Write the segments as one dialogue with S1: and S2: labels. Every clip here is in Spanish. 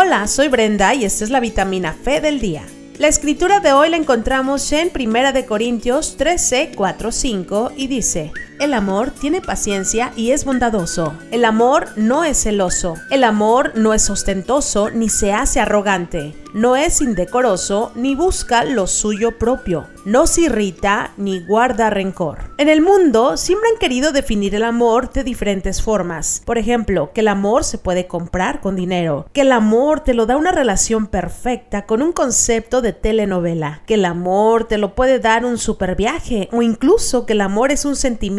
S1: Hola, soy Brenda y esta es la vitamina Fe del día. La escritura de hoy la encontramos en 1 de Corintios 13, 4, 5 y dice: El amor tiene paciencia y es bondadoso. El amor no es celoso. El amor no es ostentoso ni se hace arrogante no es indecoroso ni busca lo suyo propio, no se irrita ni guarda rencor. En el mundo siempre han querido definir el amor de diferentes formas. Por ejemplo, que el amor se puede comprar con dinero, que el amor te lo da una relación perfecta con un concepto de telenovela, que el amor te lo puede dar un super viaje o incluso que el amor es un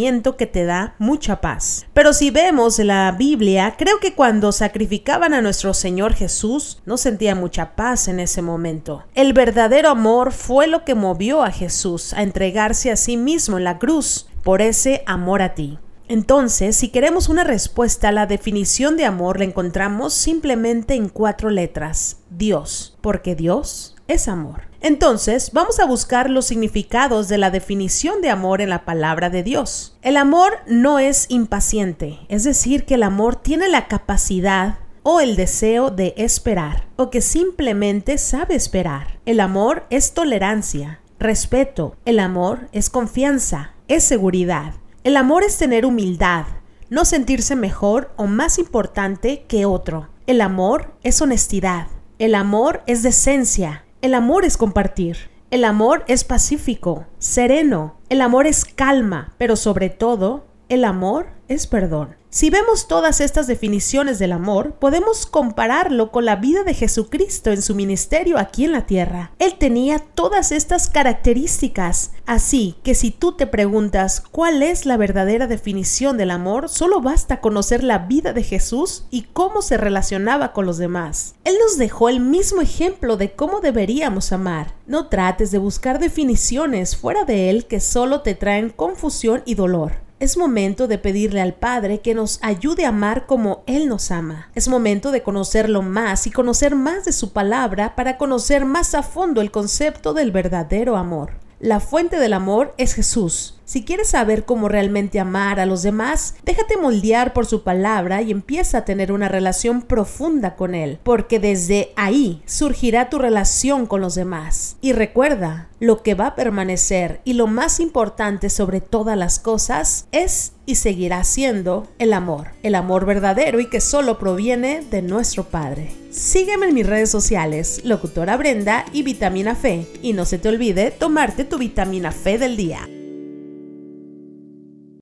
S1: que te da mucha paz. Pero si vemos la Biblia, creo que cuando sacrificaban a nuestro Señor Jesús no sentía mucha paz en ese momento. El verdadero amor fue lo que movió a Jesús a entregarse a sí mismo en la cruz por ese amor a ti. Entonces, si queremos una respuesta a la definición de amor, la encontramos simplemente en cuatro letras. Dios, porque Dios es amor. Entonces, vamos a buscar los significados de la definición de amor en la palabra de Dios. El amor no es impaciente, es decir, que el amor tiene la capacidad o el deseo de esperar, o que simplemente sabe esperar. El amor es tolerancia, respeto, el amor es confianza, es seguridad. El amor es tener humildad, no sentirse mejor o más importante que otro. El amor es honestidad. El amor es decencia. El amor es compartir. El amor es pacífico, sereno. El amor es calma, pero sobre todo, el amor es perdón. Si vemos todas estas definiciones del amor, podemos compararlo con la vida de Jesucristo en su ministerio aquí en la tierra. Él tenía todas estas características, así que si tú te preguntas cuál es la verdadera definición del amor, solo basta conocer la vida de Jesús y cómo se relacionaba con los demás. Él nos dejó el mismo ejemplo de cómo deberíamos amar. No trates de buscar definiciones fuera de él que solo te traen confusión y dolor. Es momento de pedirle al Padre que nos ayude a amar como Él nos ama. Es momento de conocerlo más y conocer más de su palabra para conocer más a fondo el concepto del verdadero amor. La fuente del amor es Jesús. Si quieres saber cómo realmente amar a los demás, déjate moldear por su palabra y empieza a tener una relación profunda con Él, porque desde ahí surgirá tu relación con los demás. Y recuerda, lo que va a permanecer y lo más importante sobre todas las cosas es y seguirá siendo el amor, el amor verdadero y que solo proviene de nuestro Padre. Sígueme en mis redes sociales, locutora Brenda y Vitamina Fe, y no se te olvide tomarte tu vitamina Fe del día.